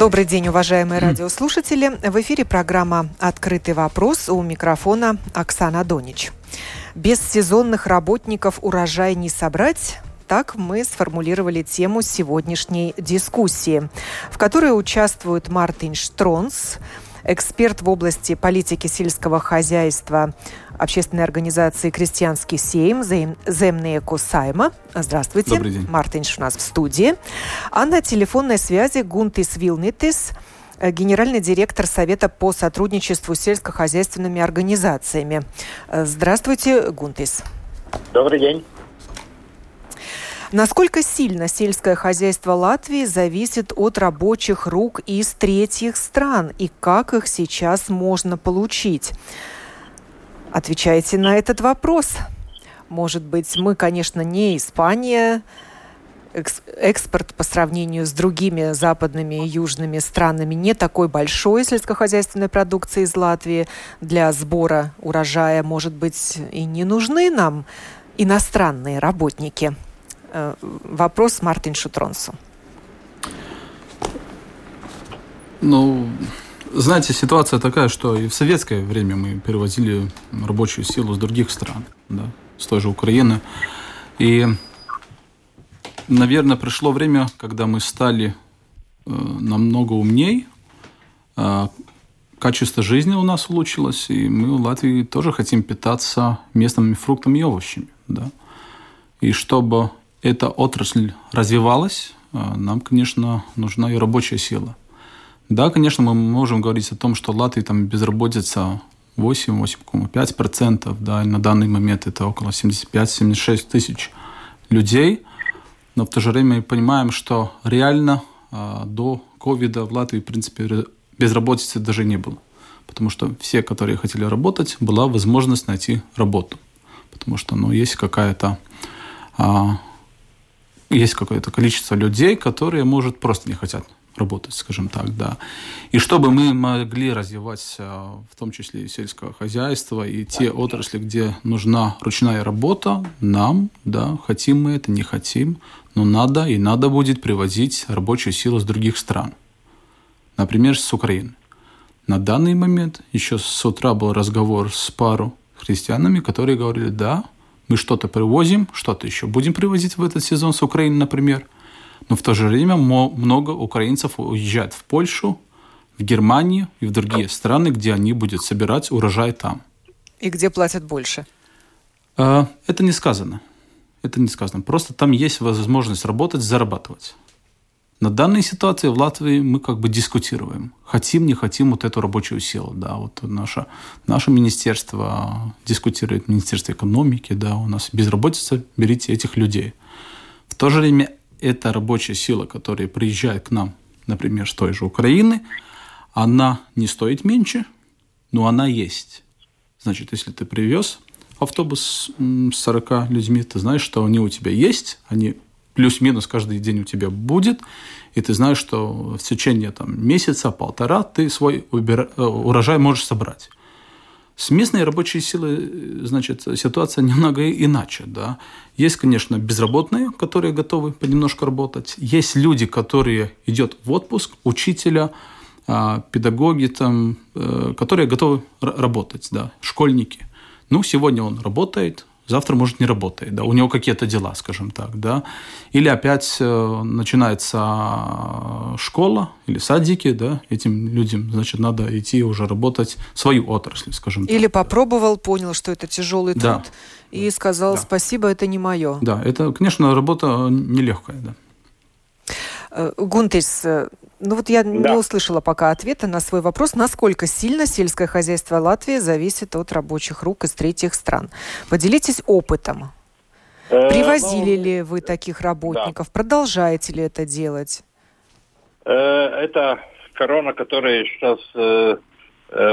Добрый день, уважаемые радиослушатели. В эфире программа «Открытый вопрос» у микрофона Оксана Донич. Без сезонных работников урожай не собрать, так мы сформулировали тему сегодняшней дискуссии, в которой участвуют Мартин Штронс, эксперт в области политики сельского хозяйства общественной организации «Крестьянский сейм» Земные Кусайма. Здравствуйте. Добрый день. Мартин у нас в студии. А на телефонной связи Гунтис Вилнитис, генеральный директор Совета по сотрудничеству с сельскохозяйственными организациями. Здравствуйте, Гунтис. Добрый день. Насколько сильно сельское хозяйство Латвии зависит от рабочих рук из третьих стран и как их сейчас можно получить? Отвечайте на этот вопрос. Может быть, мы, конечно, не Испания, экспорт по сравнению с другими западными и южными странами не такой большой сельскохозяйственной продукции из Латвии. Для сбора урожая, может быть, и не нужны нам иностранные работники – Э, вопрос Мартин Шутронсу. Ну, знаете, ситуация такая, что и в советское время мы перевозили рабочую силу с других стран, да, с той же Украины. И, наверное, пришло время, когда мы стали э, намного умней, э, качество жизни у нас улучшилось, и мы в Латвии тоже хотим питаться местными фруктами и овощами, да. И чтобы эта отрасль развивалась, а, нам, конечно, нужна и рабочая сила. Да, конечно, мы можем говорить о том, что в Латвии там безработица 8-8,5%, да, и на данный момент это около 75-76 тысяч людей, но в то же время мы понимаем, что реально а, до ковида в Латвии, в принципе, безработицы даже не было. Потому что все, которые хотели работать, была возможность найти работу. Потому что ну, есть какая-то а, есть какое-то количество людей, которые, может, просто не хотят работать, скажем так, да. И чтобы мы могли развивать, э, в том числе и сельское хозяйство, и те отрасли, где нужна ручная работа, нам, да, хотим мы это, не хотим, но надо, и надо будет привозить рабочую силу с других стран. Например, с Украины. На данный момент, еще с утра был разговор с пару христианами, которые говорили, да, мы что-то привозим, что-то еще будем привозить в этот сезон с Украины, например. Но в то же время много украинцев уезжают в Польшу, в Германию и в другие страны, где они будут собирать урожай там. И где платят больше? А, это не сказано. Это не сказано. Просто там есть возможность работать, зарабатывать. На данной ситуации в Латвии мы как бы дискутируем. Хотим, не хотим вот эту рабочую силу. Да, вот наше, наше министерство дискутирует, Министерство экономики, да, у нас безработица, берите этих людей. В то же время эта рабочая сила, которая приезжает к нам, например, с той же Украины, она не стоит меньше, но она есть. Значит, если ты привез автобус с 40 людьми, ты знаешь, что они у тебя есть, они плюс-минус каждый день у тебя будет, и ты знаешь, что в течение там, месяца, полтора ты свой э, урожай можешь собрать. С местной рабочей силой, значит, ситуация немного иначе, да. Есть, конечно, безработные, которые готовы понемножку работать. Есть люди, которые идут в отпуск, учителя, а, педагоги, там, э, которые готовы работать, да, школьники. Ну, сегодня он работает, завтра, может, не работает, да, у него какие-то дела, скажем так, да, или опять э, начинается школа или садики, да, этим людям, значит, надо идти уже работать свою отрасль, скажем так. Или попробовал, понял, что это тяжелый труд, да. и сказал, да. спасибо, это не мое. Да, это, конечно, работа нелегкая, да. Э, Гунтис, э, ну вот я да. не услышала пока ответа на свой вопрос, насколько сильно сельское хозяйство Латвии зависит от рабочих рук из третьих стран. Поделитесь опытом. Привозили ну, ли вы таких работников? Да. Продолжаете ли это делать? Это корона, которая сейчас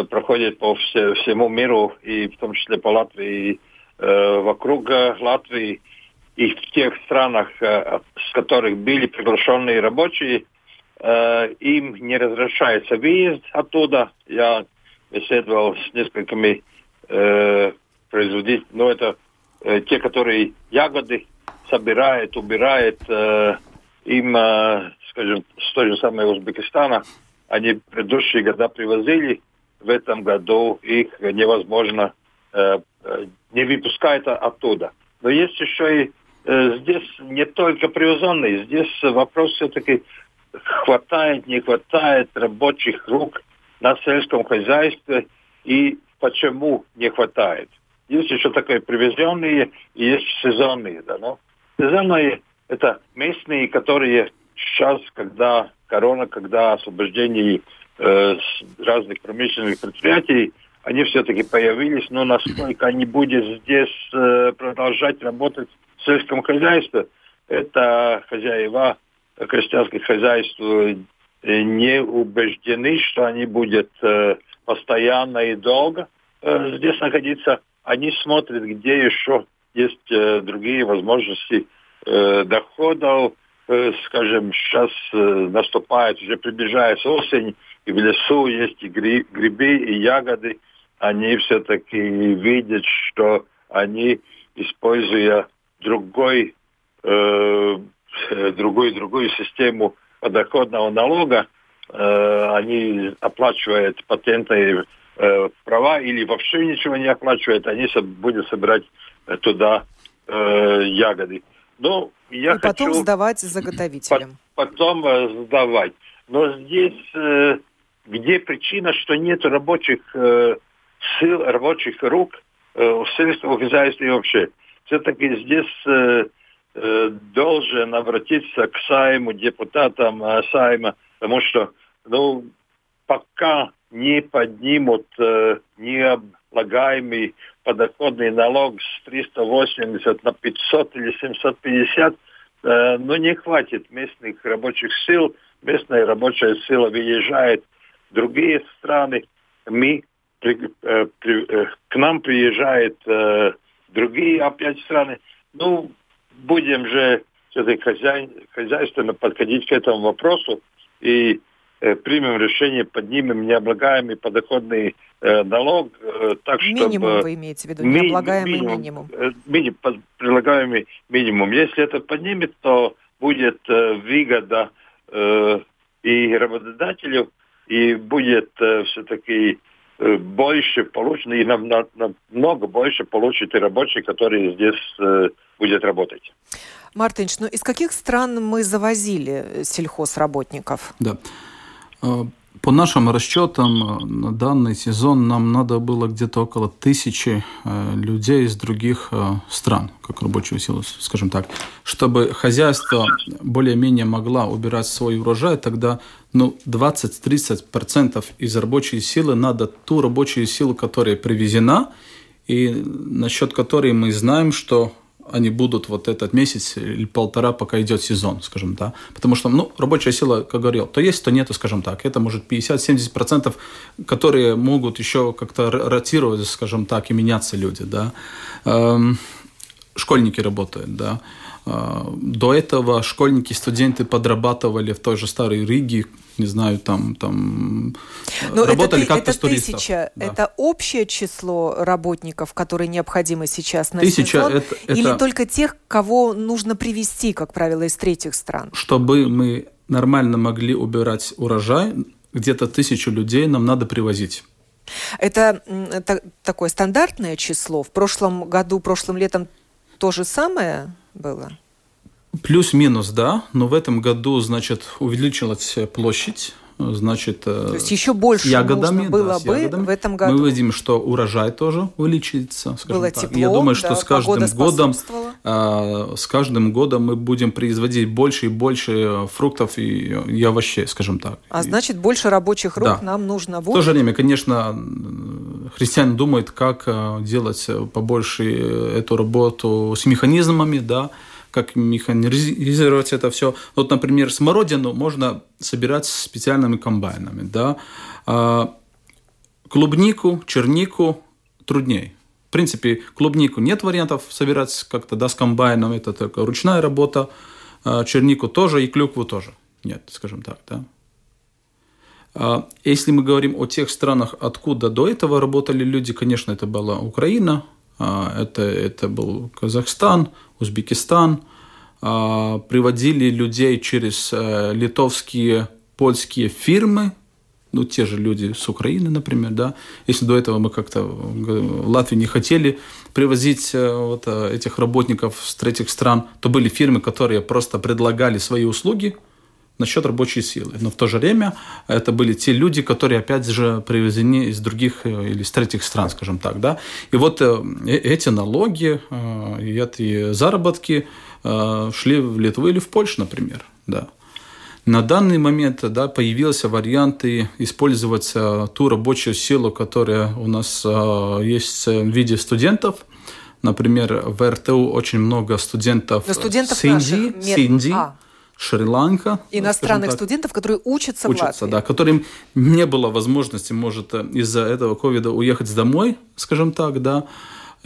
проходит по всему миру, и в том числе по Латвии, вокруг Латвии и в тех странах, с которых были приглашенные рабочие, им не разрешается выезд оттуда. Я беседовал с несколькими производителями, но это э, те, которые ягоды собирают, убирают, э, им, э, скажем, с той же самой Узбекистана, они предыдущие года привозили, в этом году их невозможно, э, э не выпускают оттуда. Но есть еще и э, здесь не только привозенные, здесь вопрос все-таки хватает, не хватает рабочих рук на сельском хозяйстве и почему не хватает. Есть еще такое привезенные и есть сезонные. Да, но сезонные – это местные, которые сейчас, когда корона, когда освобождение э, разных промышленных предприятий, они все-таки появились, но насколько они будут здесь э, продолжать работать в сельском хозяйстве, это хозяева крестьянских хозяйств э, не убеждены, что они будут э, постоянно и долго э, здесь находиться они смотрят, где еще есть другие возможности доходов. Скажем, сейчас наступает, уже приближается осень, и в лесу есть и гри, грибы, и ягоды. Они все-таки видят, что они, используя другой, э, другую, другую систему подоходного налога, э, они оплачивают патенты э, права или вообще ничего не оплачивает, они будут собирать туда э, ягоды. Но я И потом хочу сдавать заготовителям. Потом э, сдавать. Но здесь э, где причина, что нет рабочих э, сил, рабочих рук э, в сельском хозяйстве вообще. Все-таки здесь э, э, должен обратиться к Сайму, депутатам э, Сайма, потому что ну, пока не поднимут э, необлагаемый подоходный налог с 380 на 500 или 750, э, но не хватит местных рабочих сил. Местная рабочая сила выезжает в другие страны. Мы, при, э, при, э, к нам приезжают э, другие опять страны. Ну, будем же все-таки хозяй, хозяйственно подходить к этому вопросу. И Э, примем решение, поднимем необлагаемый подоходный э, налог, э, так чтобы... Минимум вы имеете в виду, ми- необлагаемый минимум. минимум. Э, минимум, предлагаемый минимум. Если это поднимет, то будет э, выгода э, и работодателю, и будет э, все-таки больше получено, и намного на, больше получит и рабочий, который здесь э, будет работать. Мартинч, ну из каких стран мы завозили сельхозработников? Да. Э, по нашим расчетам, э, на данный сезон нам надо было где-то около тысячи э, людей из других стран, как рабочую силу, скажем так. Чтобы хозяйство более-менее могла убирать свой урожай, тогда ну, 20-30% из рабочей силы надо ту рабочую силу, которая привезена, и насчет которой мы знаем, что они будут вот этот месяц или полтора, пока идет сезон, скажем, да. Потому что, ну, рабочая сила, как говорил, то есть, то нету, скажем так. Это может 50-70%, которые могут еще как-то ротировать, скажем так, и меняться люди, да. Эм, школьники работают, да. Э, до этого школьники, студенты подрабатывали в той же Старой Риге, не знаю, там, там Но работали как-то с туристов. Тысяча, да. это общее число работников, которые необходимы сейчас на тысяча сезон, это, это... или только тех, кого нужно привести, как правило, из третьих стран? Чтобы мы нормально могли убирать урожай, где-то тысячу людей нам надо привозить. Это, это такое стандартное число. В прошлом году, прошлым летом то же самое было? Плюс-минус, да, но в этом году, значит, увеличилась площадь значит, То есть еще больше ягодами, нужно было да, бы ягодами. в этом году. Мы видим, что урожай тоже увеличится. Было так. тепло, Я думаю, что да, с каждым годом, э, с каждым годом мы будем производить больше и больше фруктов и, и овощей, скажем так. А значит, больше рабочих рук да. нам нужно будет. В то же время, конечно, христиане думают, как делать побольше эту работу с механизмами, да, как механизировать это все. Вот, например, смородину можно собирать специальными комбайнами, да. А клубнику, чернику труднее. В принципе, клубнику нет вариантов собирать как-то да, с комбайном, это только ручная работа. А чернику тоже и клюкву тоже нет, скажем так, да. А если мы говорим о тех странах, откуда до этого работали люди, конечно, это была Украина, это, это был Казахстан, Узбекистан. А, приводили людей через э, литовские, польские фирмы, ну, те же люди с Украины, например, да. Если до этого мы как-то в Латвии не хотели привозить э, вот э, этих работников с третьих стран, то были фирмы, которые просто предлагали свои услуги – насчет рабочей силы. Но в то же время это были те люди, которые, опять же, привезены из других э, или из третьих стран, скажем так. Да? И вот э, э, эти налоги и эти заработки шли в Литву или в Польшу, например. Да. На данный момент да, появился варианты использовать ту рабочую силу, которая у нас есть в виде студентов. Например, в РТУ очень много студентов, студентов с Индии, наших... с Индии а. Шри-Ланка. Иностранных студентов, которые учатся, учатся в Латвии. да, которым не было возможности, может, из-за этого ковида уехать домой, скажем так, да,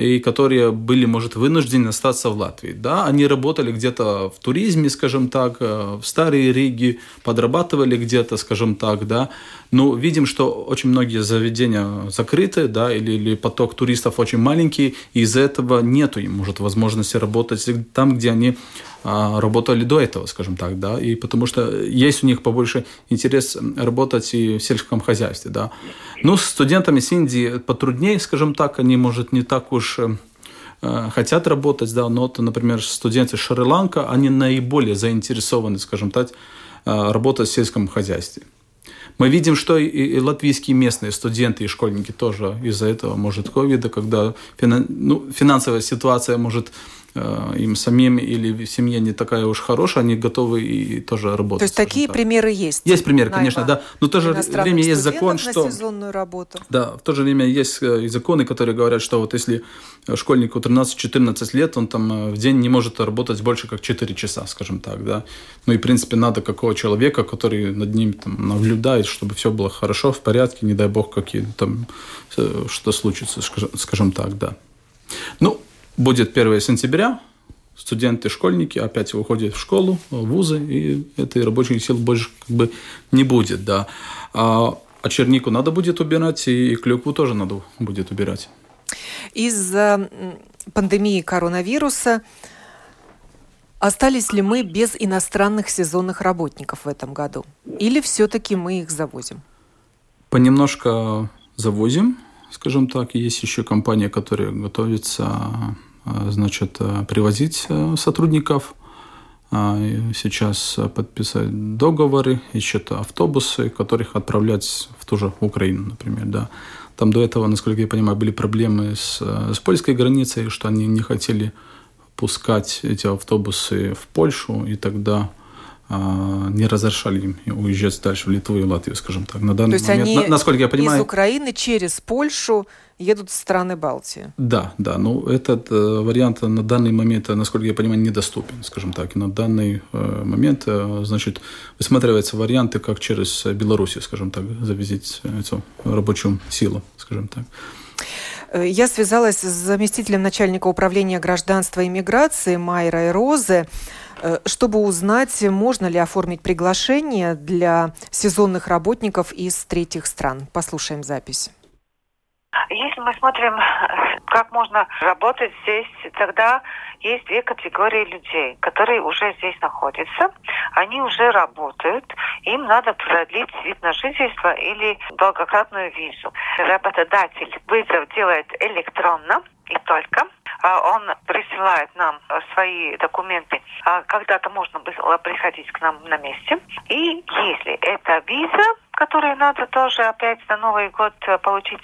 и которые были, может, вынуждены остаться в Латвии. Да, они работали где-то в туризме, скажем так, э, в Старой Риге, подрабатывали где-то, скажем так, да. Но видим, что очень многие заведения закрыты, да, или, или поток туристов очень маленький, и из-за этого нету им, может, возможности работать там, где они а, работали до этого, скажем так, да, и потому что есть у них побольше интерес работать и в сельском хозяйстве, да. Ну, с студентами с Индии потруднее, скажем так, они, может, не так уж э, э, хотят работать, да, но, например, студенты Шри-Ланка, они наиболее заинтересованы, скажем так, э, работать в сельском хозяйстве. Мы видим, что и латвийские местные студенты и школьники тоже из-за этого, может, ковида, когда ну, финансовая ситуация может им самим или в семье не такая уж хорошая, они готовы и тоже работать. То есть такие так. примеры есть? Есть примеры, конечно, да. Но в то же время есть закон, что... сезонную работу. Да, в то же время есть э, и законы, которые говорят, что вот если школьнику 13-14 лет, он там э, в день не может работать больше, как 4 часа, скажем так, да. Ну и, в принципе, надо какого человека, который над ним там наблюдает, чтобы все было хорошо, в порядке, не дай бог, какие там, что случится, скажем так, да. Ну, Будет 1 сентября, студенты, школьники опять выходят в школу, в вузы, и этой рабочей силы больше как бы не будет, да. А, а чернику надо будет убирать, и клюкву тоже надо будет убирать. Из-за пандемии коронавируса остались ли мы без иностранных сезонных работников в этом году? Или все-таки мы их завозим? Понемножко завозим, скажем так. Есть еще компания, которая готовится значит, э, привозить э, сотрудников, сейчас подписать договоры, ищут автобусы, которых отправлять в ту же Украину, например, да. Там до этого, насколько я понимаю, были проблемы с, э, с польской границей, что они не хотели пускать эти автобусы в Польшу, и тогда не разрешали им уезжать дальше в Литву и Латвию, скажем так. На данный То есть момент, они на, насколько я понимаю, из Украины через Польшу едут в страны Балтии. Да, да. Но ну, этот э, вариант на данный момент, насколько я понимаю, недоступен, скажем так. И на данный э, момент, э, значит, высматриваются варианты, как через Белоруссию, скажем так, завезить эту рабочую силу, скажем так. Э, я связалась с заместителем начальника управления гражданства и миграции Майрой Розе. Э, чтобы узнать, можно ли оформить приглашение для сезонных работников из третьих стран. Послушаем запись. Если мы смотрим, как можно работать здесь, тогда есть две категории людей, которые уже здесь находятся. Они уже работают, им надо продлить вид на жительство или долгократную визу. Работодатель вызов делает электронно и только. А он присылает нам свои документы. А когда-то можно было приходить к нам на месте. И если это виза, которую надо тоже опять на Новый год получить,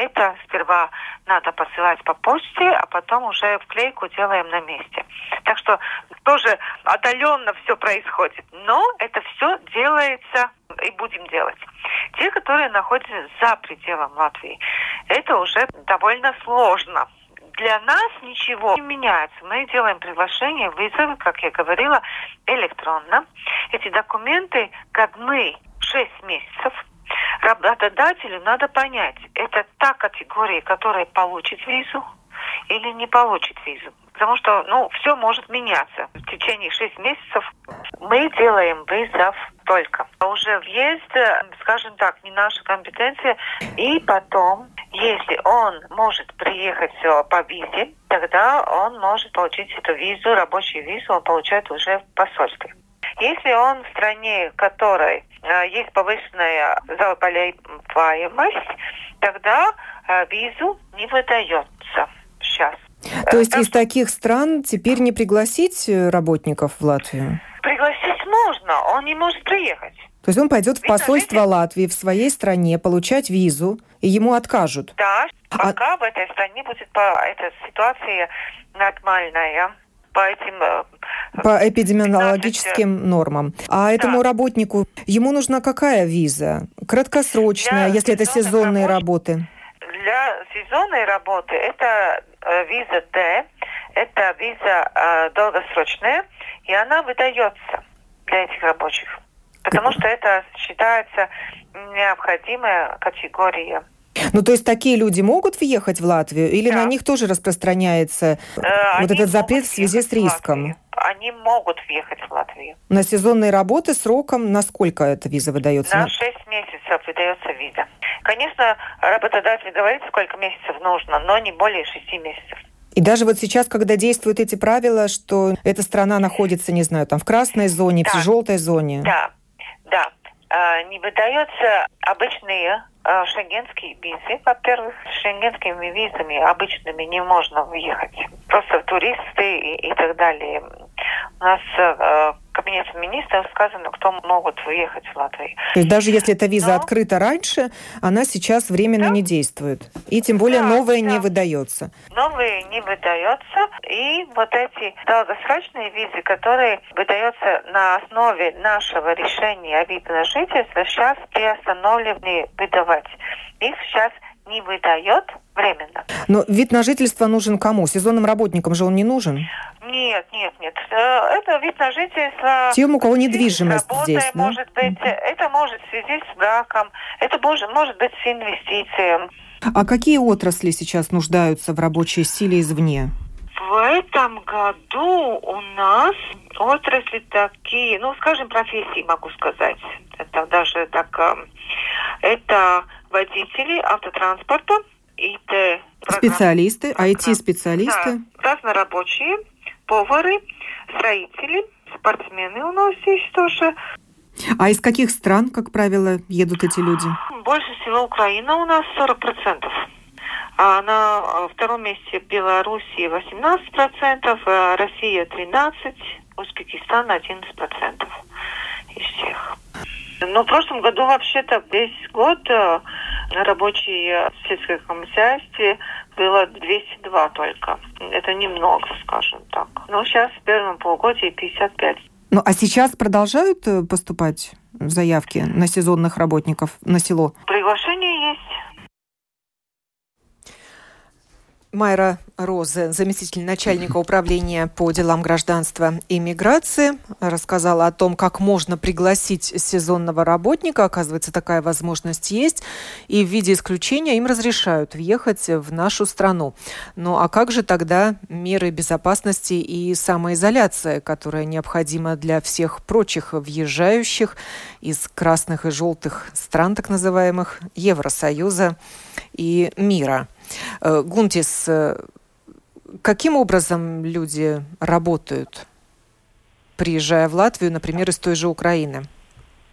это сперва надо посылать по почте, а потом уже вклейку делаем на месте. Так что тоже отдаленно все происходит. Но это все делается и будем делать. Те, которые находятся за пределом Латвии, это уже довольно сложно для нас ничего не меняется. Мы делаем приглашение, вызовы, как я говорила, электронно. Эти документы годны 6 месяцев. Работодателю надо понять, это та категория, которая получит визу или не получит визу. Потому что, ну, все может меняться. В течение 6 месяцев мы делаем вызов только. Уже въезд, скажем так, не наша компетенция. И потом если он может приехать по визе, тогда он может получить эту визу, рабочую визу, он получает уже в посольстве. Если он в стране, которой э, есть повышенная заболеваемость, тогда э, визу не выдается сейчас. То есть из таких стран теперь не пригласить э, работников в Латвию? Пригласить можно, он не может приехать. То есть он пойдет в посольство Латвии в своей стране получать визу, и ему откажут. Да, а пока а... в этой стране будет по эта ситуация нормальная по этим э, по эпидемиологическим 15... нормам. А этому да. работнику ему нужна какая виза? Краткосрочная, для если это сезонные работы? Для сезонной работы это э, виза Д, это виза э, долгосрочная, и она выдается для этих рабочих. Потому что это считается необходимая категория. Ну, то есть такие люди могут въехать в Латвию или да. на них тоже распространяется э, вот этот запрет в связи с риском? Они могут въехать в Латвию. На сезонные работы сроком на сколько эта виза выдается? На 6 месяцев выдается виза. Конечно, работодатель говорит, сколько месяцев нужно, но не более 6 месяцев. И даже вот сейчас, когда действуют эти правила, что эта страна находится, не знаю, там в красной зоне, да. в желтой зоне. Да, да. А, не выдаются обычные а, шенгенские визы. Во-первых, с шенгенскими визами обычными не можно въехать. Просто туристы и, и так далее. У нас кабинете министров сказано, кто могут выехать в Латвию. То есть даже если эта виза Но... открыта раньше, она сейчас временно да? не действует. И тем более да, новая да. не выдается. Новые не выдается. И вот эти долгосрочные визы, которые выдаются на основе нашего решения о виде на жительство, сейчас приостановлены выдавать. Их сейчас не выдает временно. Но вид на жительство нужен кому? Сезонным работникам же он не нужен? Нет, нет, нет. Э, это вид на жительство... Тем, у кого недвижимость здесь, да? может быть, это может в связи с браком, это может, может быть с инвестициями. А какие отрасли сейчас нуждаются в рабочей силе извне? В этом году у нас отрасли такие, ну, скажем, профессии, могу сказать. Это даже так... Э, это водители автотранспорта, ИТ. Специалисты, IT-специалисты. Да, разнорабочие, повары, строители, спортсмены у нас есть тоже. А из каких стран, как правило, едут эти люди? Больше всего Украина у нас 40%. А на втором месте Белоруссия 18%, а Россия 13%, Узбекистан 11% из всех. Ну, в прошлом году вообще-то весь год э, рабочий в сельском хозяйстве было 202 только. Это немного, скажем так. Но сейчас в первом полугодии 55. Ну, а сейчас продолжают э, поступать заявки на сезонных работников на село? Приглашение есть. Майра Розы, заместитель начальника управления по делам гражданства и миграции, рассказала о том, как можно пригласить сезонного работника. Оказывается, такая возможность есть. И в виде исключения им разрешают въехать в нашу страну. Ну а как же тогда меры безопасности и самоизоляция, которая необходима для всех прочих въезжающих из красных и желтых стран, так называемых, Евросоюза и мира? Э, Гунтис, э, каким образом люди работают, приезжая в Латвию, например, из той же Украины?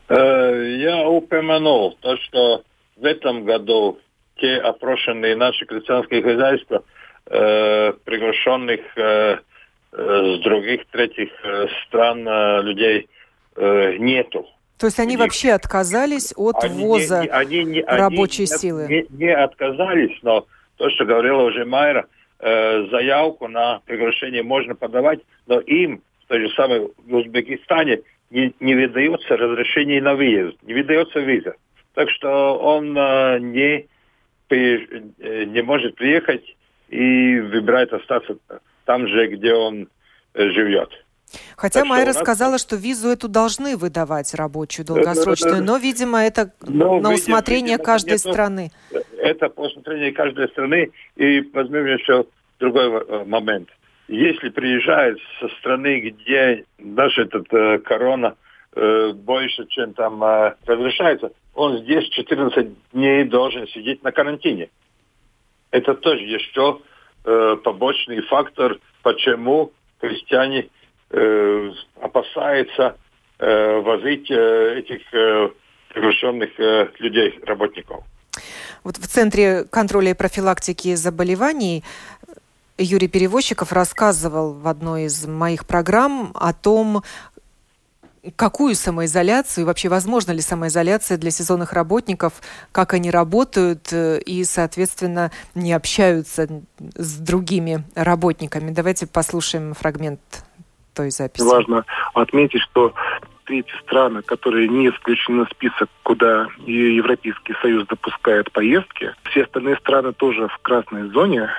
Э, я упомянул то, что в этом году те опрошенные наши крестьянские хозяйства, приглашенных с других третьих стран людей нету. То есть они, они вообще отказались от они ввоза не, они, не, рабочей они силы? Не, не отказались, но то, что говорила уже Майра, э, заявку на приглашение можно подавать, но им, в той же самой в Узбекистане, не, не выдается разрешение на въезд, не выдается виза. Так что он э, не не может приехать и выбирает остаться там же, где он живет. Хотя так Майра нас... сказала, что визу эту должны выдавать рабочую долгосрочную, но, видимо, это но, на усмотрение видимо, каждой нету, страны. Это по усмотрению каждой страны. И возьмем еще другой момент. Если приезжает со страны, где наш этот э, корона э, больше, чем там э, разрешается, он здесь 14 дней должен сидеть на карантине. Это тоже еще э, побочный фактор, почему крестьяне э, опасаются э, возить э, этих э, людей, работников. Вот в Центре контроля и профилактики заболеваний Юрий Перевозчиков рассказывал в одной из моих программ о том, какую самоизоляцию, вообще возможно ли самоизоляция для сезонных работников, как они работают и, соответственно, не общаются с другими работниками. Давайте послушаем фрагмент той записи. Важно отметить, что третьи страны, которые не включены в список, куда Европейский Союз допускает поездки, все остальные страны тоже в красной зоне,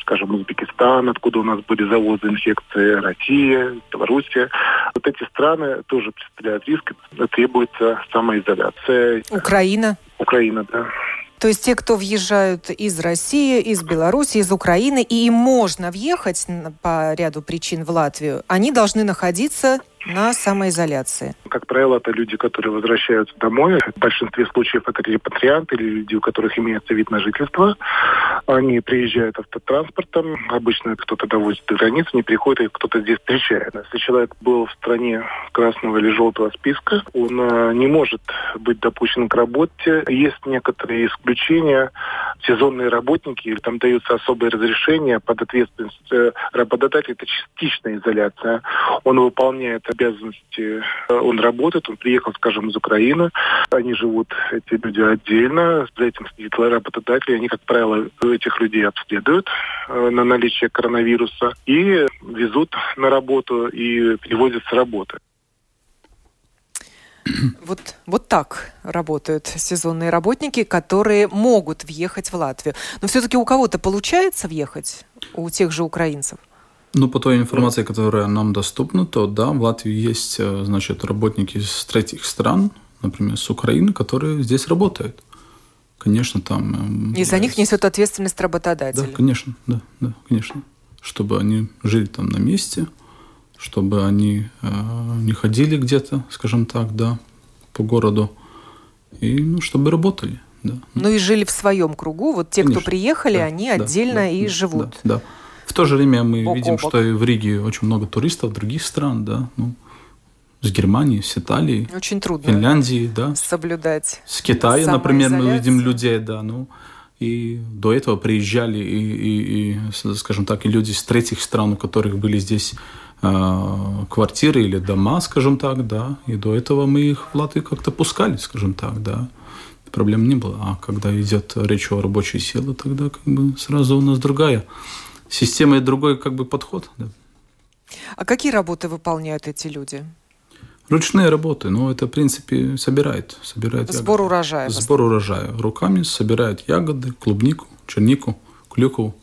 скажем, Узбекистан, откуда у нас были завозы инфекции, Россия, Белоруссия. Вот эти страны тоже представляют риск, требуется самоизоляция. Украина? Украина, да. То есть те, кто въезжают из России, из Беларуси, из Украины, и им можно въехать по ряду причин в Латвию, они должны находиться на самоизоляции? Как правило, это люди, которые возвращаются домой. В большинстве случаев это репатрианты или люди, у которых имеется вид на жительство. Они приезжают автотранспортом. Обычно кто-то довозит до границы, не приходит, и кто-то здесь встречает. Если человек был в стране красного или желтого списка, он э, не может быть допущен к работе. Есть некоторые исключения. Сезонные работники, там даются особые разрешения под ответственность э, работодателя. Это частичная изоляция. Он выполняет обязанности. Он работает, он приехал, скажем, из Украины. Они живут, эти люди, отдельно. За этим следит работодатель. Они, как правило, этих людей обследуют э, на наличие коронавируса и везут на работу и перевозят с работы. Вот, вот так работают сезонные работники, которые могут въехать в Латвию. Но все-таки у кого-то получается въехать, у тех же украинцев? Ну, по той информации, которая нам доступна, то да, в Латвии есть, э, значит, работники из третьих стран, например, с Украины, которые здесь работают. Конечно, там... Э, И за них несет ответственность работодатель. Да, конечно, да, да, конечно. Чтобы они жили там на месте, чтобы они э, не ходили где-то, скажем так, да, по городу, и ну, чтобы работали. Да. Ну и жили в своем кругу. Вот те, Конечно, кто приехали, да, они да, отдельно да, и живут. Да, да. В то же время мы бок видим, что и в Риге очень много туристов других стран, да, ну, с Германии, с Италии, очень трудно Финляндии, да, соблюдать. С Китая, например, мы видим людей, да, ну, и до этого приезжали и, и, и, скажем так, и люди из третьих стран, у которых были здесь э, квартиры или дома, скажем так, да, и до этого мы их в Латвию как-то пускали, скажем так, да, проблем не было. А когда идет речь о рабочей силе, тогда как бы сразу у нас другая система и другой как бы подход. Да. А какие работы выполняют эти люди? Ручные работы, но это, в принципе, собирает. собирает Сбор ягоды. урожая. Сбор урожая. Руками собирают ягоды, клубнику, чернику, клюкву.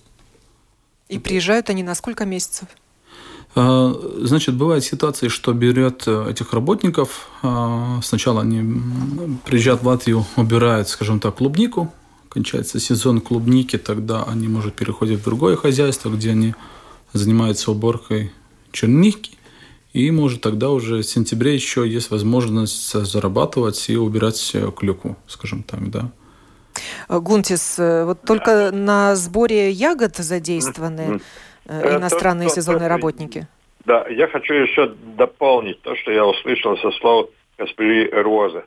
И приезжают они на сколько месяцев? А, значит, бывают ситуации, что берет э, этих работников, а, сначала они приезжают в Латвию, убирают, скажем так, клубнику, кончается сезон клубники, тогда они, может, переходят в другое хозяйство, где они занимаются уборкой черники, и, может, тогда уже в сентябре еще есть возможность зарабатывать и убирать клюкву, скажем так, да. Гунтис, вот только на сборе ягод задействованы э, иностранные то, сезонные то, работники? Да, я хочу еще дополнить то, что я услышал со слов госпожи Розы.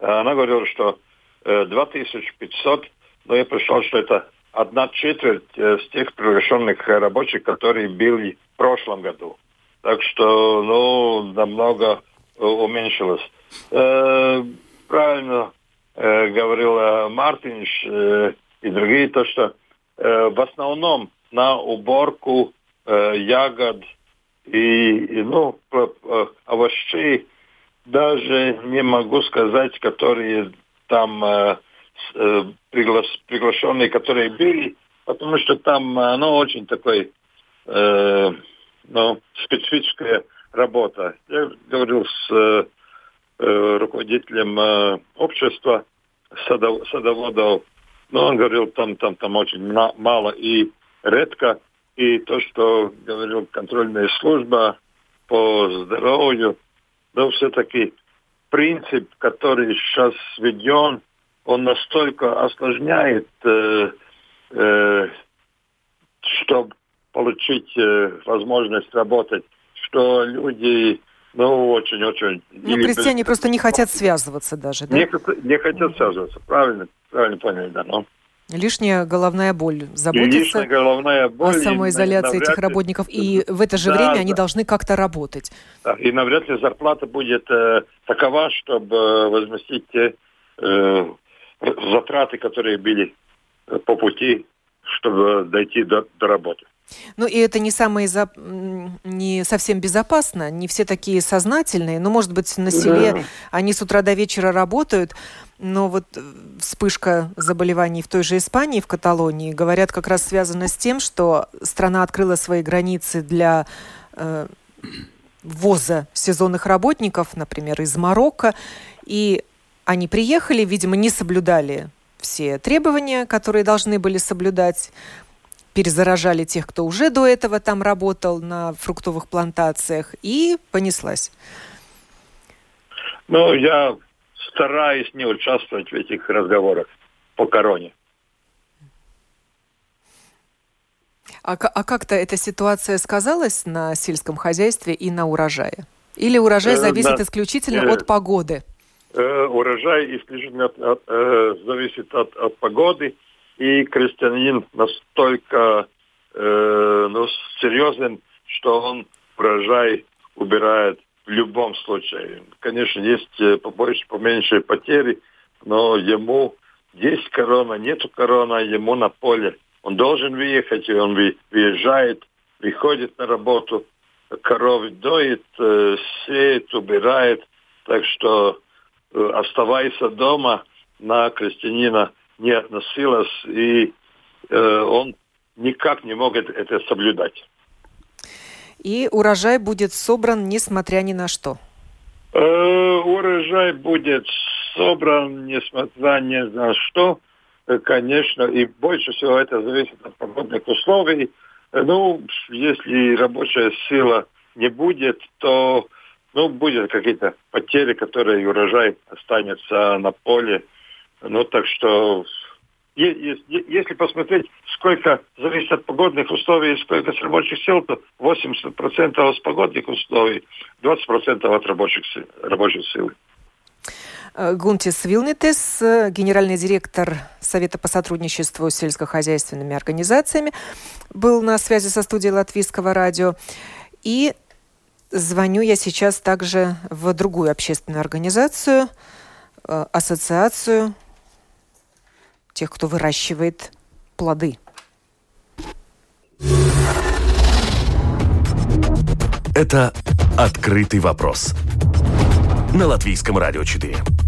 Она говорила, что 2500 э, но я пришел, что это одна четверть э, с тех приглашенных рабочих, которые были в прошлом году. Так что, ну, намного э, уменьшилось. Э, правильно э, говорил Мартинш э, и другие, то, что э, в основном на уборку э, ягод и, и ну, э, овощей даже не могу сказать, которые там э, э, пригла приглашенные, которые были, потому что там оно очень такой, э, ну, специфическая работа. Я говорил с э, э руководителем э, общества садов, садоводов, но он говорил, там, там, там очень мало и редко. И то, что говорил контрольная служба по здоровью, но все-таки принцип, который сейчас введен, он настолько осложняет, э, э, чтобы получить э, возможность работать, что люди, ну, очень-очень... Ну, крестьяне без... просто не хотят связываться даже, да? Не, не хотят связываться, правильно, правильно поняли, да, но... Лишняя головная боль. Заботиться головная боль, о самоизоляции этих работников. И в это же да, время да. они должны как-то работать. Да, и навряд ли зарплата будет э, такова, чтобы э, возместить э, затраты, которые были э, по пути, чтобы дойти до, до работы. Ну и это не самое за... не совсем безопасно, не все такие сознательные, но может быть на селе да. они с утра до вечера работают, но вот э, вспышка заболеваний в той же Испании, в Каталонии, говорят, как раз связано с тем, что страна открыла свои границы для э, ввоза сезонных работников, например, из Марокко, и они приехали, видимо, не соблюдали все требования, которые должны были соблюдать перезаражали тех, кто уже до этого там работал на фруктовых плантациях, и понеслась. Ну, я стараюсь не участвовать в этих разговорах по короне. А, а как-то эта ситуация сказалась на сельском хозяйстве и на урожае? Или урожай э, зависит э, да. исключительно э, от погоды? Э, урожай исключительно от, от, э, зависит от, от погоды и крестьянин настолько э, ну, серьезен, что он урожай убирает в любом случае. Конечно, есть э, побольше, поменьше потери, но ему есть корона, нету корона, ему на поле. Он должен выехать, и он выезжает, выходит на работу, коров доит, сеет, убирает. Так что оставайся дома на крестьянина – не относилась, и э, он никак не мог это, это соблюдать. И урожай будет собран несмотря ни на что? Э, урожай будет собран несмотря ни на что, э, конечно, и больше всего это зависит от погодных условий. Э, ну, если рабочая сила не будет, то ну, будет какие-то потери, которые урожай останется на поле ну, так что если посмотреть, сколько зависит от погодных условий сколько с рабочих сил, то 80% с погодных условий, 20% от рабочих, рабочих сил. Э, Гунтис Вилнитес, генеральный директор Совета по сотрудничеству с сельскохозяйственными организациями, был на связи со студией Латвийского радио. И звоню я сейчас также в другую общественную организацию, э, ассоциацию тех, кто выращивает плоды. Это «Открытый вопрос» на Латвийском радио 4.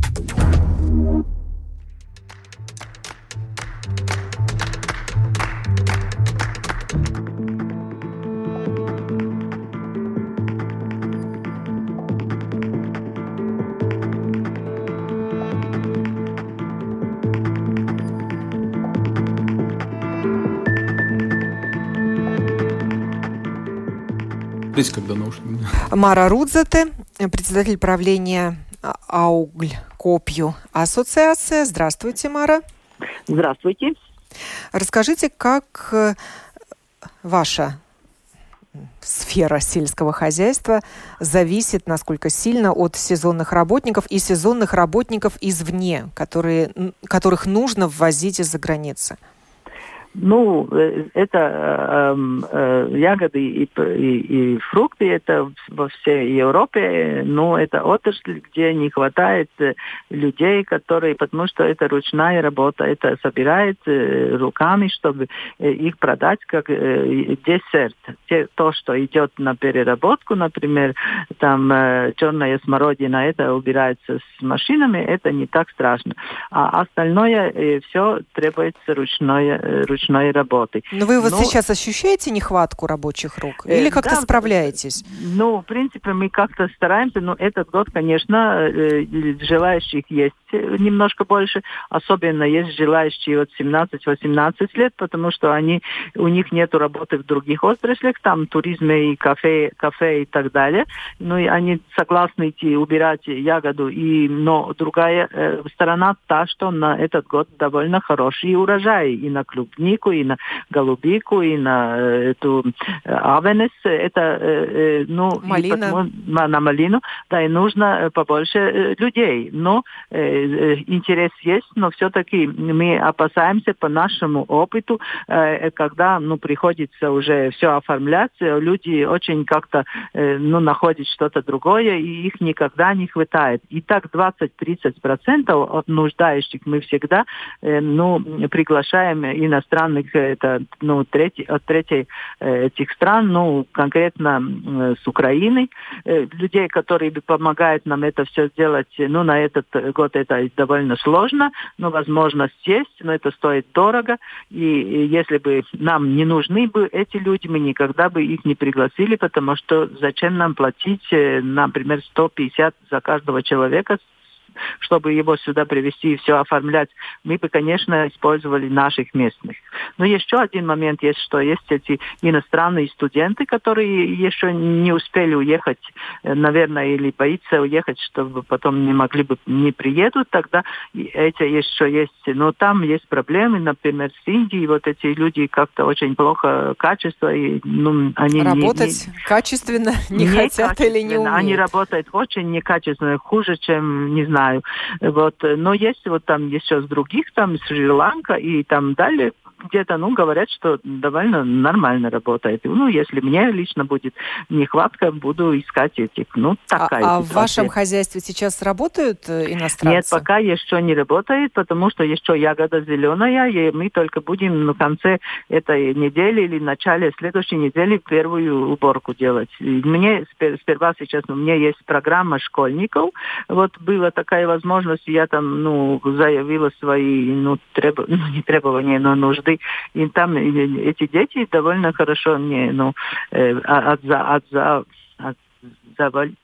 Здесь когда наушники. Мара Рудзете, председатель правления Аугль Копью Ассоциация. Здравствуйте, Мара. Здравствуйте. Расскажите, как э, ваша сфера сельского хозяйства зависит, насколько сильно от сезонных работников и сезонных работников извне, которые, которых нужно ввозить из-за границы? Ну, э, это э, э, ягоды и, и, и фрукты, это во всей Европе, но это отрасль, где не хватает э, людей, которые, потому что это ручная работа, это собирает э, руками, чтобы э, их продать как э, десерт. Те, то, что идет на переработку, например, там э, черная смородина, это убирается с машинами, это не так страшно. А остальное э, все требуется ручной, э, ручной работы. Но вы вот Но... сейчас ощущаете нехватку рабочих рук? Э, Или как-то да, справляетесь? Ну, в принципе, мы как-то стараемся, но этот год, конечно, желающих есть немножко больше, особенно есть желающие от 17-18 лет, потому что они, у них нет работы в других отраслях, там туризме и кафе, кафе и так далее, ну и они согласны идти убирать ягоду, и, но другая э, сторона та, что на этот год довольно хороший урожай и на клубнику, и на голубику, и на э, эту э, авенес, это, э, ну, Малина. Потому, на малину, да, и нужно побольше людей, но э, интерес есть, но все-таки мы опасаемся по нашему опыту, э, когда, ну, приходится уже все оформлять, люди очень как-то, э, ну, находят что-то другое, и их никогда не хватает. И так 20-30% от нуждающих мы всегда э, ну, приглашаем иностранных это, ну, третий, от третьей э, этих стран, ну, конкретно э, с Украины, э, людей, которые помогают нам это все сделать. Ну, на этот год это довольно сложно, но возможность есть, но это стоит дорого. И, и если бы нам не нужны бы эти люди, мы никогда бы их не пригласили, потому что зачем нам платить, э, например, 150 за каждого человека чтобы его сюда привести и все оформлять, мы бы, конечно, использовали наших местных. Но еще один момент есть, что есть эти иностранные студенты, которые еще не успели уехать, э, наверное, или боятся уехать, чтобы потом не могли бы, не приедут, тогда эти еще есть. Но там есть проблемы, например, с Индией, вот эти люди как-то очень плохо качество, и ну, они Работать не, не, качественно не, не хотят или не умеют. Они работают очень некачественно, хуже, чем, не знаю, знаю. Вот. Но есть вот там еще с других, там Шри-Ланка и там далее где-то, ну, говорят, что довольно нормально работает. Ну, если мне лично будет нехватка, буду искать этих. Ну, такая А, а в вашем хозяйстве сейчас работают э, иностранцы? Нет, пока еще не работает, потому что еще ягода зеленая, и мы только будем на конце этой недели или начале следующей недели первую уборку делать. И мне сперва сейчас, у меня есть программа школьников, вот была такая возможность, я там, ну, заявила свои, ну, треб... ну не требования, но нужды нужды. И там эти дети довольно хорошо мне, ну, э, от, от, от, от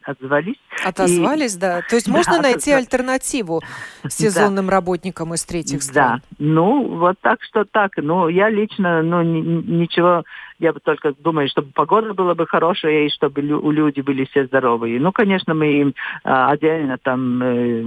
отзвались. Отозвались, и... да. То есть можно да, найти да. альтернативу сезонным да. работникам из третьих стран? Да. Ну, вот так что так. Ну, я лично, ну, ничего я бы только думаю, чтобы погода была бы хорошая и чтобы у люди были все здоровые. Ну, конечно, мы им а, отдельно там, э,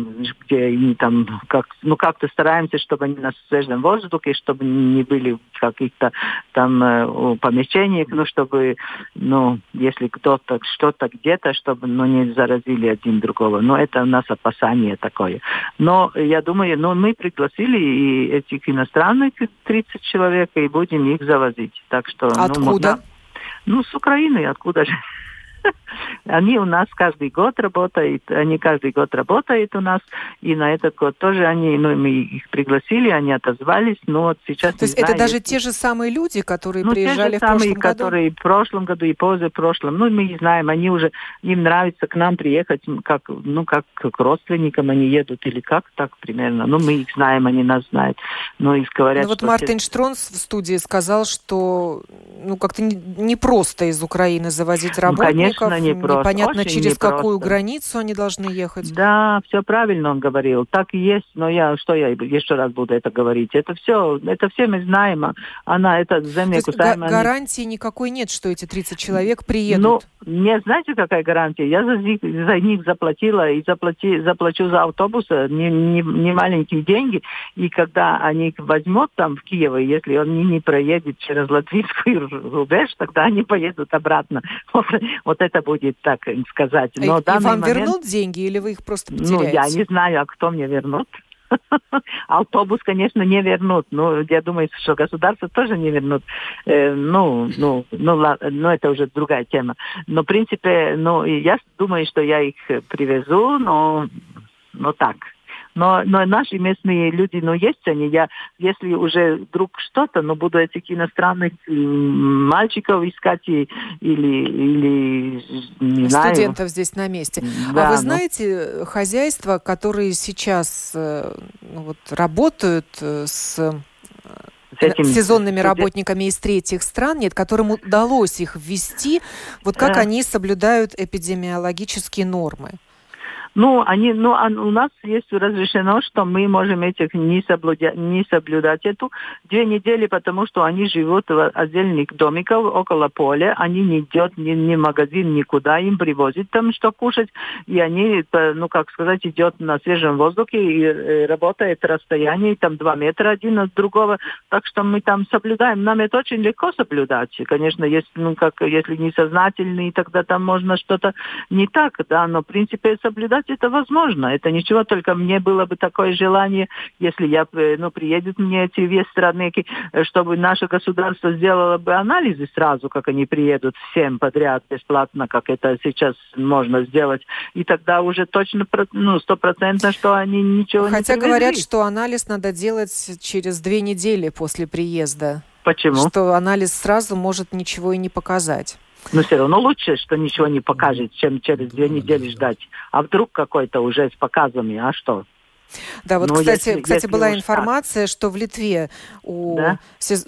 где они там, как, ну, как-то стараемся, чтобы они на свежем воздухе, чтобы не были в каких-то там э, помещениях, ну, чтобы, ну, если кто-то что-то где-то, чтобы, ну, не заразили один другого. Но это у нас опасание такое. Но я думаю, ну, мы пригласили и этих иностранных 30 человек и будем их завозить. Так что, Откуда? ну, Откуда? Ну, с Украины, откуда же? Они у нас каждый год работают, они каждый год работают у нас, и на этот год тоже они, ну, мы их пригласили, они отозвались, но вот сейчас... То есть знаю, это даже те же самые люди, которые ну, приезжали те же самые, в прошлом году? которые в прошлом году и позапрошлом, ну, мы не знаем, они уже, им нравится к нам приехать, как, ну, как к родственникам они едут, или как так примерно, ну, мы их знаем, они нас знают, ну, и говорят, Ну, вот Мартин Штронс в студии сказал, что, ну, как-то не просто из Украины завозить работников, ну, конечно, не просто. Непонятно, Очень через непросто. какую границу они должны ехать. Да, все правильно он говорил. Так и есть, но я что я еще раз буду это говорить? Это все, это все мы знаем. А она, это земля кусаемая. гарантии никакой нет, что эти 30 человек приедут? Ну, не знаете, какая гарантия? Я за них, за них заплатила и заплати, заплачу за автобус не, не, не маленькие деньги. И когда они возьмут там в Киеве, если он не, не проедет через латвийскую рубеж, тогда они поедут обратно. Вот, вот это будет так сказать. Но и, и вам момент... вернут деньги или вы их просто потеряете? Ну, я не знаю, а кто мне вернут. Автобус, конечно, не вернут. Но я думаю, что государство тоже не вернут. Э, ну, ну, ну, ну, это уже другая тема. Но, в принципе, ну, я думаю, что я их привезу, но, но так, но, но наши местные люди, ну, есть они. Я, если уже вдруг что-то, но ну, буду этих иностранных мальчиков искать и, или, или не Студентов знаю. здесь на месте. Да, а вы ну. знаете ну... хозяйства, которые сейчас э, ну, вот, работают э, с э, с этим сезонными работниками из третьих стран, нет, которым удалось их ввести, вот как они соблюдают эпидемиологические нормы? Ну, они, ну, а у нас есть разрешено, что мы можем этих не, соблюдя, не соблюдать эту две недели, потому что они живут в отдельных домиках около поля, они не идут ни, ни в магазин, никуда, им привозят там что кушать, и они, ну, как сказать, идет на свежем воздухе и, и э, работает расстояние там два метра один от другого, так что мы там соблюдаем. Нам это очень легко соблюдать. Конечно, если, ну, как, если несознательный, тогда там можно что-то не так, да, но в принципе соблюдать сделать это возможно. Это ничего, только мне было бы такое желание, если я, э, ну, приедут мне эти вестранники, э, чтобы наше государство сделало бы анализы сразу, как они приедут всем подряд бесплатно, как это сейчас можно сделать. И тогда уже точно, ну, стопроцентно, что они ничего Хотя не Хотя говорят, что анализ надо делать через две недели после приезда. Почему? Что анализ сразу может ничего и не показать. Но все равно лучше, что ничего не покажет, чем через две недели ждать. А вдруг какой-то уже с показами, а что? Да, вот, Но кстати, если, кстати если была информация, так. что в Литве у, да?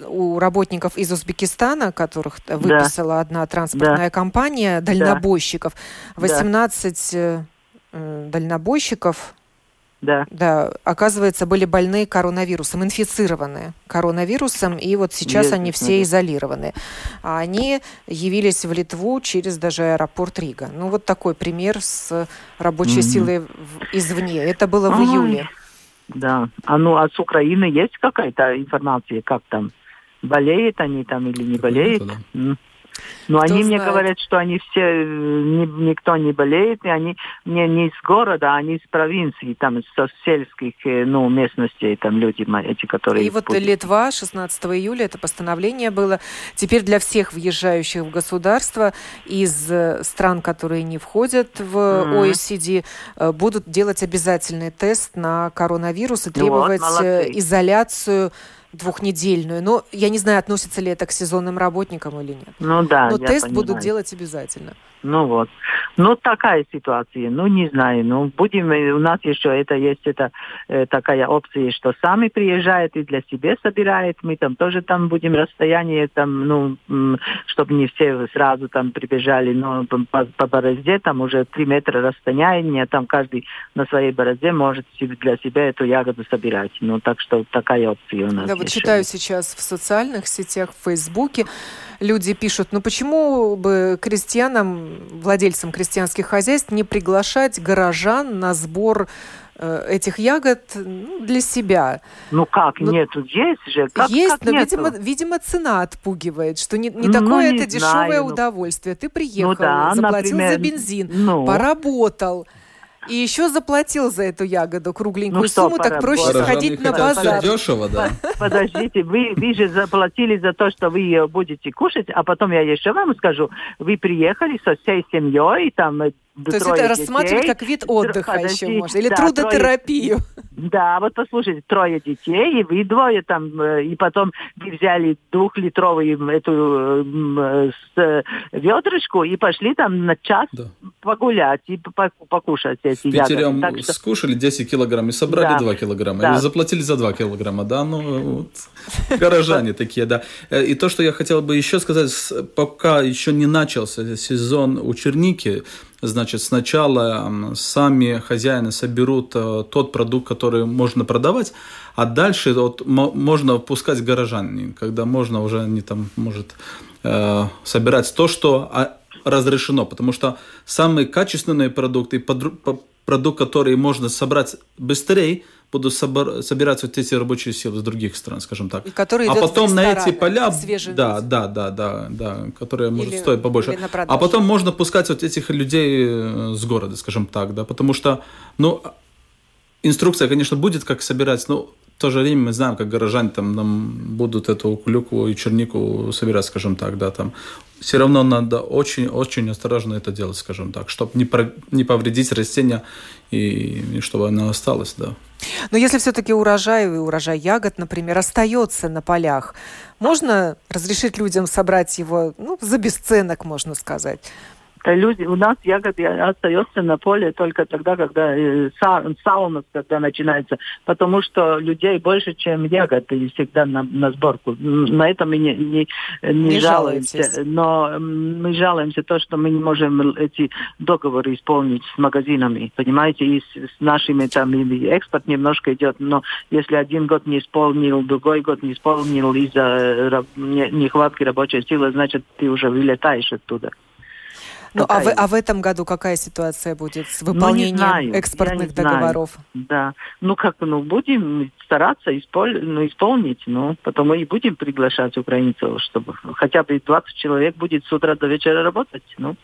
у работников из Узбекистана, которых выписала да. одна транспортная да. компания, дальнобойщиков, 18 да. Дальнобойщиков да. Да, оказывается, были больные коронавирусом, инфицированные коронавирусом, и вот сейчас Есть, они все изолированы. А они явились в Литву через даже аэропорт Рига. Ну, вот такой пример с рабочей mm-hmm. силой извне. Это было в Ой. июле. Да. А ну, а с Украины есть какая-то информация, как там? Болеют они там или не болеют? Да. Но Кто они знает? мне говорят, что они все, э, ни, никто не болеет, и они не, не из города, а они из провинции, там, со сельских э, ну, местностей, там люди эти, которые... И вот путят. Литва, 16 июля, это постановление было. Теперь для всех въезжающих в государство из э, стран, которые не входят в mm-hmm. OECD, будут делать обязательный тест на коронавирус и требовать вот, изоляцию двухнедельную. Но я не знаю, относится ли это к сезонным работникам или нет. Ну да. Но тест понимаю. будут делать обязательно. Ну вот. Ну такая ситуация. Ну не знаю. Ну будем, у нас еще это есть это э, такая опция, что сами приезжают и для себя собирают. Мы там тоже там будем расстояние там, ну, чтобы не все сразу там прибежали, но по, по борозде там уже три метра расстояния, там каждый на своей борозде может для себя эту ягоду собирать. Ну так что такая опция у нас. Да, вот читаю сейчас в социальных сетях, в Фейсбуке люди пишут, ну почему бы крестьянам, владельцам крестьянских хозяйств не приглашать горожан на сбор э, этих ягод ну, для себя. Ну как, ну, нету, есть же. Как, есть, как но, нету? Видимо, видимо, цена отпугивает, что не, не ну, такое не это знаю, дешевое ну, удовольствие. Ты приехал, ну, да, заплатил например, за бензин, ну. поработал. И еще заплатил за эту ягоду кругленькую ну, сумму, что, так проще Пораженные сходить на базар. дешево, да. Подождите, вы, вы же заплатили за то, что вы ее будете кушать, а потом я еще вам скажу, вы приехали со всей семьей, там то есть это рассматривать как вид отдыха Подожди, еще можно, или да, трудотерапию. Трое, да, вот послушайте, трое детей, и вы двое там, э, и потом вы взяли двухлитровую эту э, с, ведрышку и пошли там на час да. погулять и покушать эти В Питере ягоды. что... скушали 10 килограмм и собрали да. 2 килограмма, да. или заплатили за 2 килограмма, да, ну, вот, горожане такие, да. Э, и то, что я хотел бы еще сказать, пока еще не начался сезон у черники, Значит, сначала сами хозяины соберут э, тот продукт, который можно продавать, а дальше вот, можно впускать горожан, когда можно уже не там, может, э, собирать то, что а, разрешено, потому что самые качественные продукты, продукт, который можно собрать быстрее, будут собор, собираться вот эти рабочие силы с других стран, скажем так. И которые а потом на эти поля, да, да, да, да, да, которые или, может стоить побольше. А потом можно пускать вот этих людей э, с города, скажем так, да, потому что, ну, инструкция, конечно, будет, как собирать, но в то же время мы знаем, как горожане там нам будут эту клюкву и чернику собирать, скажем так, да, там. Все равно надо очень-очень осторожно это делать, скажем так, чтобы не, про, не повредить растения и, и чтобы оно осталось, да. Но если все-таки урожай, урожай ягод, например, остается на полях, можно разрешить людям собрать его ну, за бесценок, можно сказать? Люди, у нас ягоды остаются на поле только тогда, когда э, сауна, когда начинается, потому что людей больше, чем ягод всегда на, на сборку. На это мы не, не, не, не жалуемся. Но мы жалуемся то, что мы не можем эти договоры исполнить с магазинами, понимаете, и с, с нашими там экспорт немножко идет, но если один год не исполнил, другой год не исполнил из-за э, нехватки рабочей силы, значит, ты уже вылетаешь оттуда. Ну, а, в, а в этом году какая ситуация будет с выполнением ну, знаю, экспортных договоров? Знаю. Да. Ну, как, ну, будем стараться исполь, ну, исполнить, ну, потом и будем приглашать украинцев, чтобы хотя бы 20 человек будет с утра до вечера работать, ну.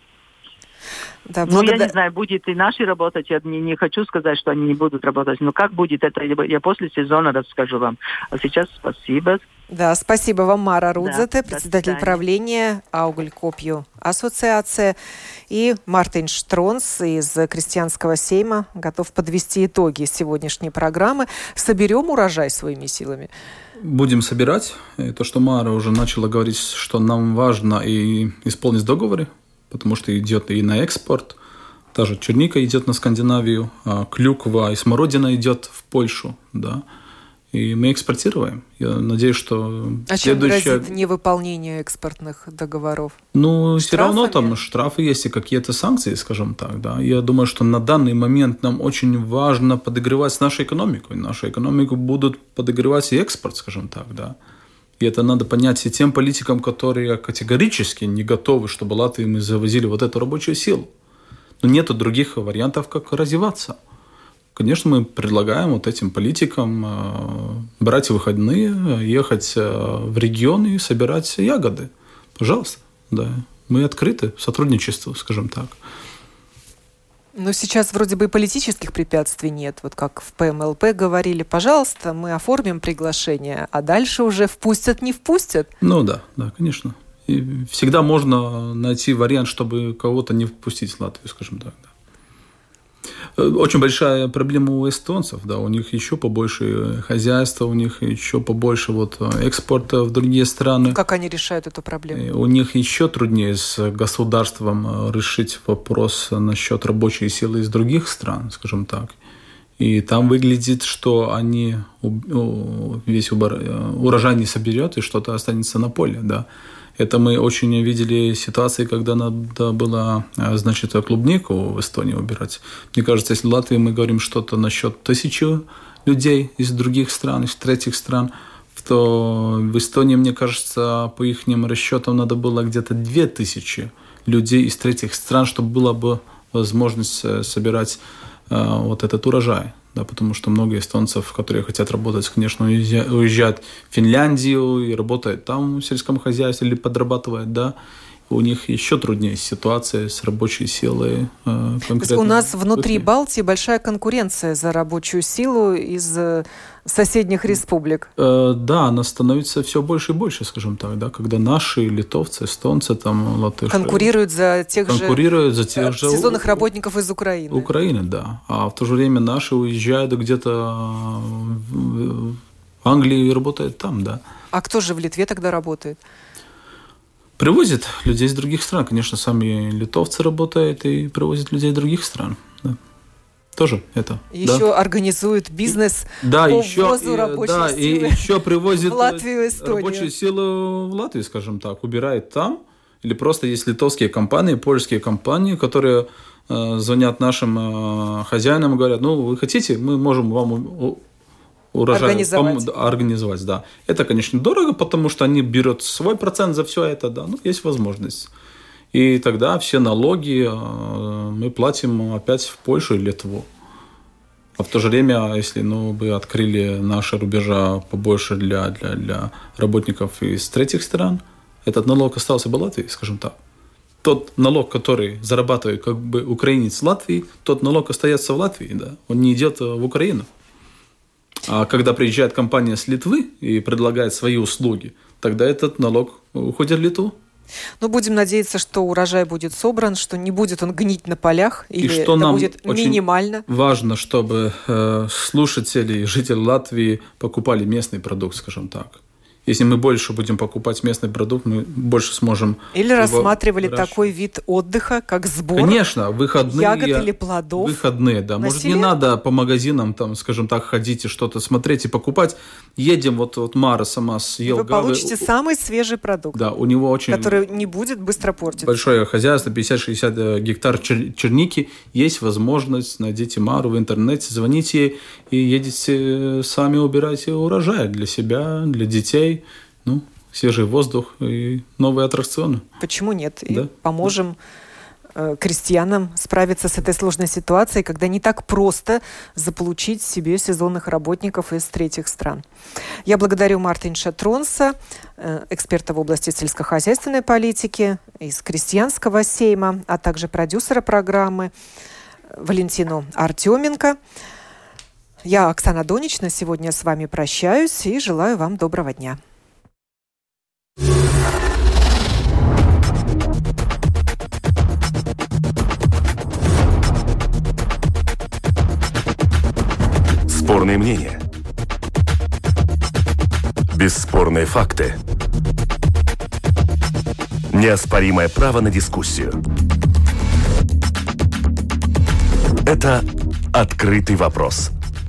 Да, ну, благодар... я не знаю, будет и наши работать, я не, не хочу сказать, что они не будут работать, но как будет, это я после сезона расскажу вам. А сейчас спасибо. Да, спасибо вам, Мара Рудзете, да, председатель правления Ауглькопью ассоциация, и Мартин Штронс из Крестьянского сейма готов подвести итоги сегодняшней программы. Соберем урожай своими силами? Будем собирать. И то, что Мара уже начала говорить, что нам важно и исполнить договоры, потому что идет и на экспорт. Та же черника идет на Скандинавию, а клюква и смородина идет в Польшу. Да. И мы экспортируем. Я надеюсь, что а следующее... чем грозит невыполнение экспортных договоров? Ну, Штрафами? все равно там штрафы есть и какие-то санкции, скажем так. Да. Я думаю, что на данный момент нам очень важно подогревать нашу экономику. И нашу экономику будут подогревать и экспорт, скажем так. Да. И это надо понять и тем политикам, которые категорически не готовы, чтобы Латвии мы завозили вот эту рабочую силу. Но нет других вариантов, как развиваться. Конечно, мы предлагаем вот этим политикам э, брать выходные, ехать э, в регион и собирать ягоды. Пожалуйста, да. Мы открыты сотрудничеству, скажем так. Но сейчас вроде бы и политических препятствий нет. Вот как в ПМЛП говорили, пожалуйста, мы оформим приглашение, а дальше уже впустят, не впустят. Ну да, да, конечно. И всегда можно найти вариант, чтобы кого-то не впустить в Латвию, скажем так. Да. Очень большая проблема у эстонцев, да, у них еще побольше хозяйства, у них еще побольше вот экспорта в другие страны. Как они решают эту проблему? У них еще труднее с государством решить вопрос насчет рабочей силы из других стран, скажем так. И там выглядит, что они весь урожай не соберет и что-то останется на поле, да. Это мы очень видели ситуации, когда надо было, а, значит, клубнику в Эстонии убирать. Мне кажется, если в Латвии мы говорим что-то насчет тысячи людей из других стран, из третьих стран, то в Эстонии, мне кажется, по их расчетам надо было где-то две тысячи людей из третьих стран, чтобы была бы возможность э, собирать э, вот этот урожай да, потому что много эстонцев, которые хотят работать, конечно, уезжают в Финляндию и работают там в сельском хозяйстве или подрабатывают, да, у них еще труднее ситуация с рабочей силой. Э, у нас внутри Балтии большая конкуренция за рабочую силу из э, соседних республик. Э, да, она становится все больше и больше, скажем так, да, когда наши литовцы, эстонцы, там, латыши... Конкурируют за тех конкурируют же, за тех же сезонных работников из Украины. Украины, да. А в то же время наши уезжают где-то в Англии и работают там, да. А кто же в Литве тогда работает? Привозит людей из других стран. Конечно, сами литовцы работают и привозят людей из других стран. Да. Тоже это. Еще да. организует бизнес да, по еще, ввозу и, рабочей да, силы и еще привозит в Латвию, Эстонию. рабочую силу в Латвию, скажем так, убирает там. Или просто есть литовские компании, польские компании, которые э, звонят нашим э, хозяинам и говорят, ну, вы хотите, мы можем вам урожай организовать. организовать, да. Это, конечно, дорого, потому что они берут свой процент за все это, да, но есть возможность. И тогда все налоги э, мы платим опять в Польшу и Литву. А в то же время, если ну, бы открыли наши рубежа побольше для, для, для работников из третьих стран, этот налог остался бы Латвии, скажем так. тот налог, который зарабатывает как бы украинец Латвии, тот налог остается в Латвии, да, он не идет в Украину. А когда приезжает компания с Литвы и предлагает свои услуги, тогда этот налог уходит в Литву. Ну, будем надеяться, что урожай будет собран, что не будет он гнить на полях, или и что это нам будет минимально. Важно, чтобы э, слушатели, жители Латвии покупали местный продукт, скажем так. Если мы больше будем покупать местный продукт, мы больше сможем... Или рассматривали выращивать. такой вид отдыха, как сбор Конечно, выходные. ягод или плодов. Выходные, да. Может, не надо по магазинам, там, скажем так, ходить и что-то смотреть и покупать. Едем, вот, вот Мара сама съел вы гавы. получите самый свежий продукт, Да, у него очень который не будет быстро портиться. большое хозяйство, 50-60 гектар чер- черники. Есть возможность, найдите Мару в интернете, звоните ей и едете сами убирайте урожай для себя, для детей. Ну, свежий воздух и новые аттракционы. Почему нет? И Да. поможем э, крестьянам справиться с этой сложной ситуацией, когда не так просто заполучить себе сезонных работников из третьих стран. Я благодарю Мартинша Тронса, э, эксперта в области сельскохозяйственной политики из крестьянского сейма, а также продюсера программы Валентину Артеменко. Я, Оксана Донична, сегодня с вами прощаюсь и желаю вам доброго дня. Спорные мнения. Бесспорные факты. Неоспоримое право на дискуссию. Это «Открытый вопрос»